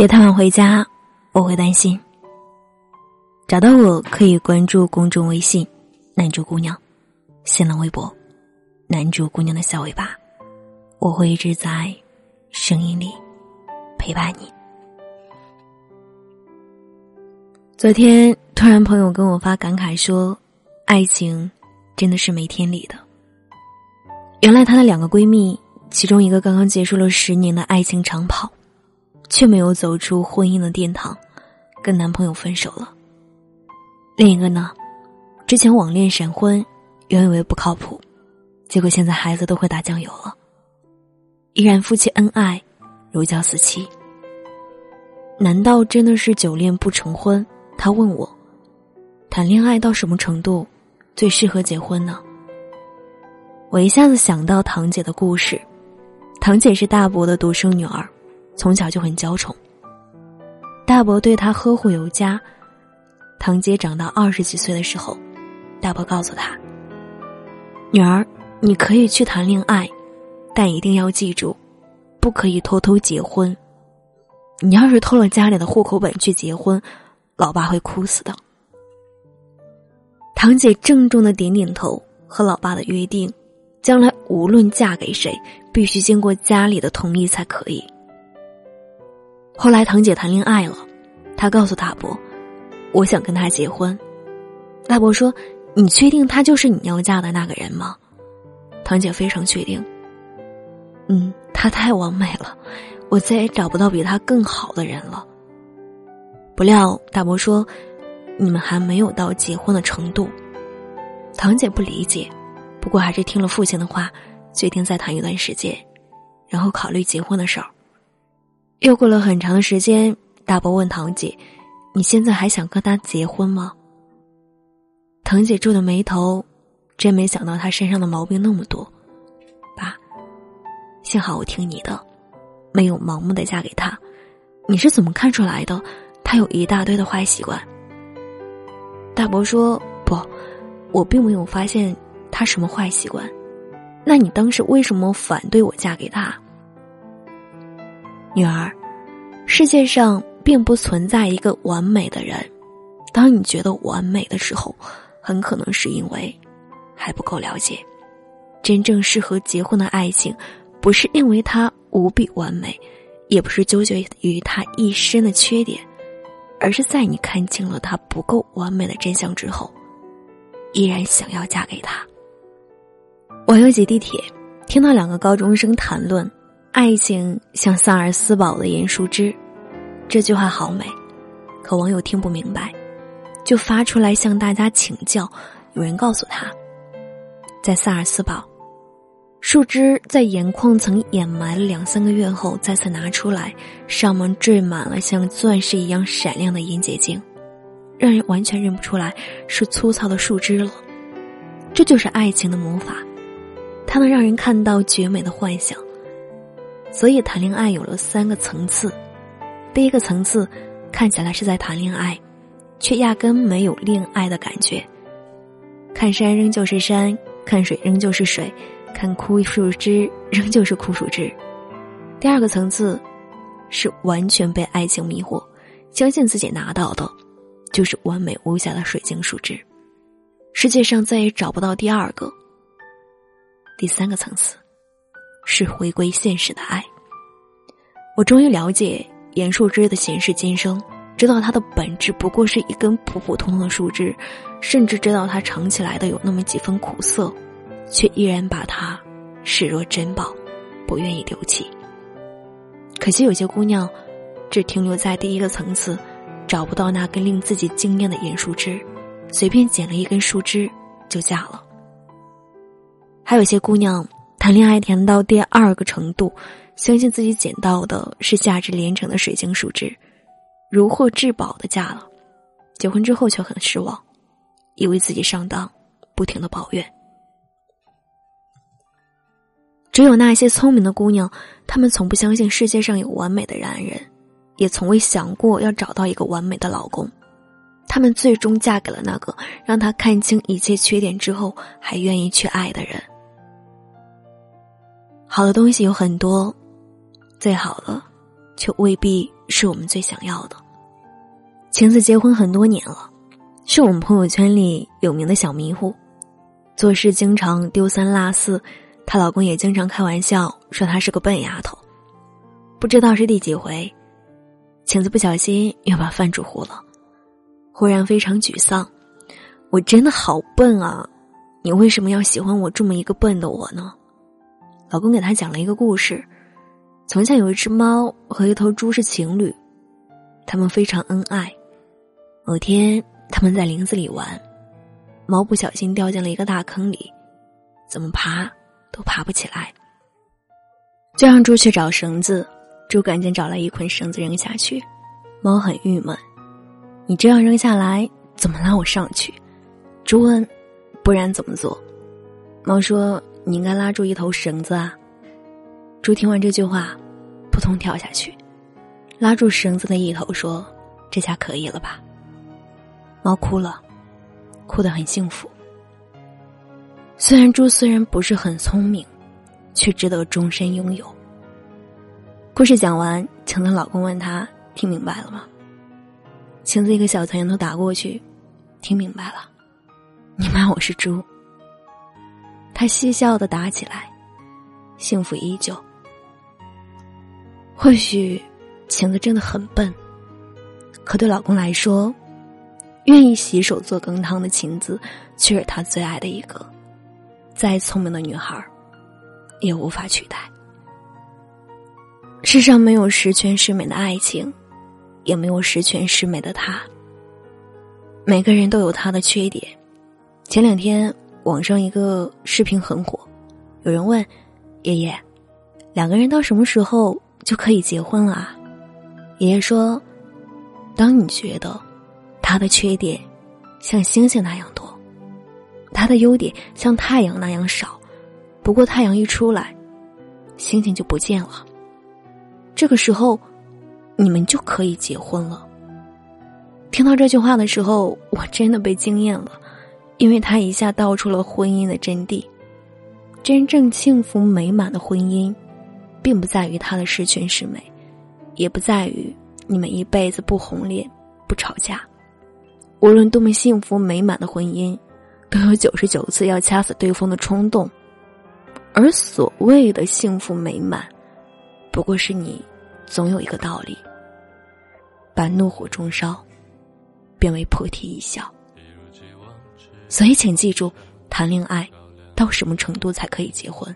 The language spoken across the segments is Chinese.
别太晚回家，我会担心。找到我可以关注公众微信“男主姑娘”，新浪微博“男主姑娘”的小尾巴，我会一直在声音里陪伴你。昨天突然朋友跟我发感慨说：“爱情真的是没天理的。”原来她的两个闺蜜，其中一个刚刚结束了十年的爱情长跑，却没有走出婚姻的殿堂，跟男朋友分手了。另一个呢，之前网恋闪婚，原以为不靠谱，结果现在孩子都会打酱油了。依然夫妻恩爱，如胶似漆。难道真的是久恋不成婚？他问我，谈恋爱到什么程度最适合结婚呢？我一下子想到堂姐的故事。堂姐是大伯的独生女儿，从小就很娇宠，大伯对她呵护有加。堂姐长到二十几岁的时候，大伯告诉她：“女儿，你可以去谈恋爱，但一定要记住，不可以偷偷结婚。你要是偷了家里的户口本去结婚，老爸会哭死的。”堂姐郑重的点点头，和老爸的约定：将来无论嫁给谁，必须经过家里的同意才可以。后来堂姐谈恋爱了，她告诉大伯。我想跟他结婚，大伯说：“你确定他就是你要嫁的那个人吗？”堂姐非常确定。嗯，他太完美了，我再也找不到比他更好的人了。不料大伯说：“你们还没有到结婚的程度。”堂姐不理解，不过还是听了父亲的话，决定再谈一段时间，然后考虑结婚的事儿。又过了很长的时间，大伯问堂姐。你现在还想跟他结婚吗？堂姐皱着眉头，真没想到他身上的毛病那么多。爸，幸好我听你的，没有盲目的嫁给他。你是怎么看出来的？他有一大堆的坏习惯。大伯说：“不，我并没有发现他什么坏习惯。那你当时为什么反对我嫁给他？”女儿，世界上。并不存在一个完美的人。当你觉得完美的时候，很可能是因为还不够了解。真正适合结婚的爱情，不是因为他无比完美，也不是纠结于他一身的缺点，而是在你看清了他不够完美的真相之后，依然想要嫁给他。网友挤地铁，听到两个高中生谈论爱情像萨尔斯堡的盐树枝。这句话好美，可网友听不明白，就发出来向大家请教。有人告诉他，在萨尔斯堡，树枝在盐矿层掩埋了两三个月后再次拿出来，上面缀满了像钻石一样闪亮的银结晶，让人完全认不出来是粗糙的树枝了。这就是爱情的魔法，它能让人看到绝美的幻想。所以谈恋爱有了三个层次。第一个层次，看起来是在谈恋爱，却压根没有恋爱的感觉。看山仍旧是山，看水仍旧是水，看枯树枝仍旧是枯树枝。第二个层次，是完全被爱情迷惑，相信自己拿到的，就是完美无瑕的水晶树枝，世界上再也找不到第二个。第三个层次，是回归现实的爱。我终于了解。严树枝的前世今生，知道它的本质不过是一根普普通通的树枝，甚至知道它尝起来的有那么几分苦涩，却依然把它视若珍宝，不愿意丢弃。可惜有些姑娘，只停留在第一个层次，找不到那根令自己惊艳的盐树枝，随便捡了一根树枝就嫁了。还有些姑娘谈恋爱谈到第二个程度。相信自己捡到的是价值连城的水晶树枝，如获至宝的嫁了，结婚之后却很失望，以为自己上当，不停的抱怨。只有那些聪明的姑娘，她们从不相信世界上有完美的男人，也从未想过要找到一个完美的老公，她们最终嫁给了那个让她看清一切缺点之后还愿意去爱的人。好的东西有很多。最好的，却未必是我们最想要的。晴子结婚很多年了，是我们朋友圈里有名的小迷糊，做事经常丢三落四，她老公也经常开玩笑说她是个笨丫头。不知道是第几回，晴子不小心又把饭煮糊了，忽然非常沮丧。我真的好笨啊！你为什么要喜欢我这么一个笨的我呢？老公给她讲了一个故事：从前有一只猫和一头猪是情侣，他们非常恩爱。某天，他们在林子里玩，猫不小心掉进了一个大坑里，怎么爬都爬不起来。就让猪去找绳子，猪赶紧找来一捆绳子扔下去。猫很郁闷：“你这样扔下来，怎么拉我上去？”猪问：“不然怎么做？”猫说：“你应该拉住一头绳子啊。”猪听完这句话，扑通跳下去，拉住绳子的一头说：“这下可以了吧？”猫哭了，哭得很幸福。虽然猪虽然不是很聪明，却值得终身拥有。故事讲完，晴子老公问他：“听明白了吗？”晴子一个小拳头打过去，听明白了。你骂我是猪，他嬉笑的打起来，幸福依旧。或许晴子真的很笨，可对老公来说。愿意洗手做羹汤的晴子，却是他最爱的一个。再聪明的女孩，也无法取代。世上没有十全十美的爱情，也没有十全十美的他。每个人都有他的缺点。前两天网上一个视频很火，有人问爷爷：“两个人到什么时候就可以结婚了？”啊？”爷爷说：“当你觉得。”他的缺点像星星那样多，他的优点像太阳那样少。不过太阳一出来，星星就不见了。这个时候，你们就可以结婚了。听到这句话的时候，我真的被惊艳了，因为他一下道出了婚姻的真谛。真正幸福美满的婚姻，并不在于他的十全十美，也不在于你们一辈子不红脸不吵架。无论多么幸福美满的婚姻，都有九十九次要掐死对方的冲动，而所谓的幸福美满，不过是你总有一个道理，把怒火中烧变为菩提一笑。所以，请记住，谈恋爱到什么程度才可以结婚？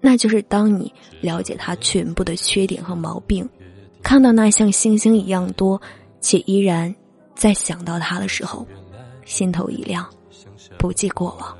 那就是当你了解他全部的缺点和毛病，看到那像星星一样多，且依然。在想到他的时候，心头一亮，不计过往。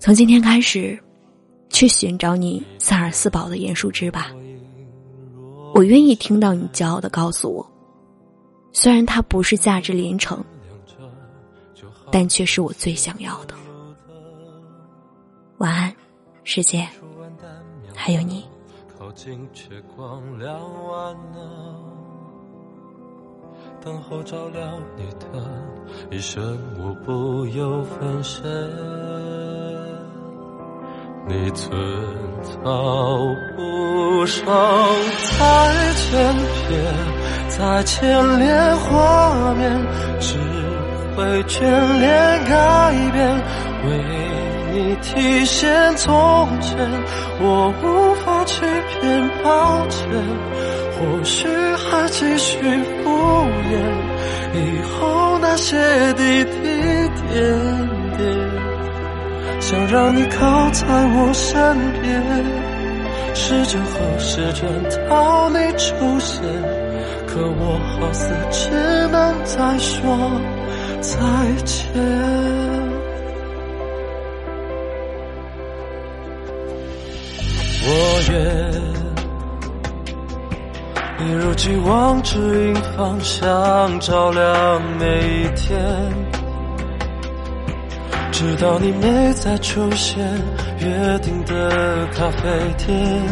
从今天开始，去寻找你萨尔斯堡的严树枝吧。我愿意听到你骄傲的告诉我，虽然它不是价值连城，但却是我最想要的。晚安，世界，还有你。靠近却光亮完了等候照亮你的一生，无不有分身。你寸草不生，再千遍，再千恋画面，只会眷恋改变，为你体现从前，我无法去骗，抱歉。或许还继续敷衍，以后那些滴滴点点，想让你靠在我身边，时针何时转到你出现？可我好似只能再说再见。我愿。一如既往指引方向，照亮每一天，直到你没再出现。约定的咖啡店，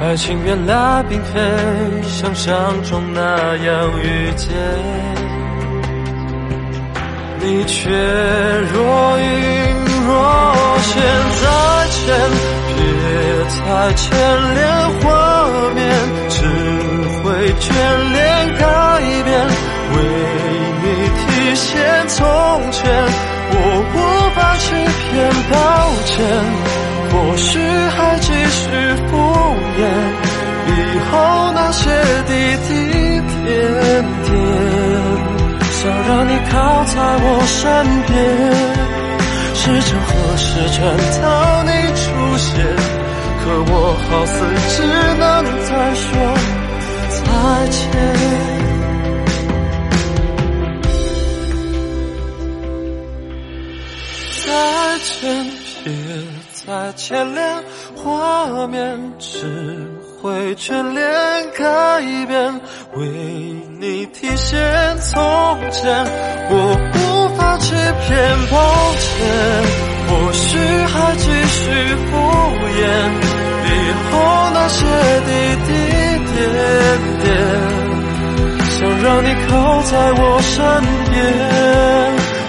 爱情原来并非想象中那样遇见，你却若隐若现。再见，别再牵连画。面，只会眷恋改变，为你体现从前，我无法去骗，抱歉，或许还在我身边。时针何时转到你出现？可我好似只能再说再见，再见，别再牵连，画面只会眷恋改变，为你体现从前，我无法欺骗，抱歉，或许还继续敷衍，以后那些滴滴点点，想让你靠在我身边，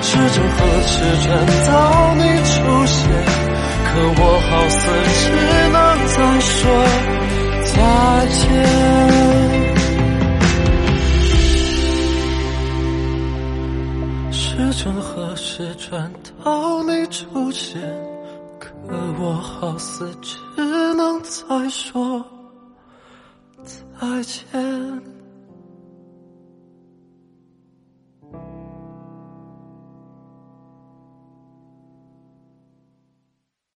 时针何时转到你出现？可我好似只能再说再见。时针何时转到你出现？可我好似只能再说再见。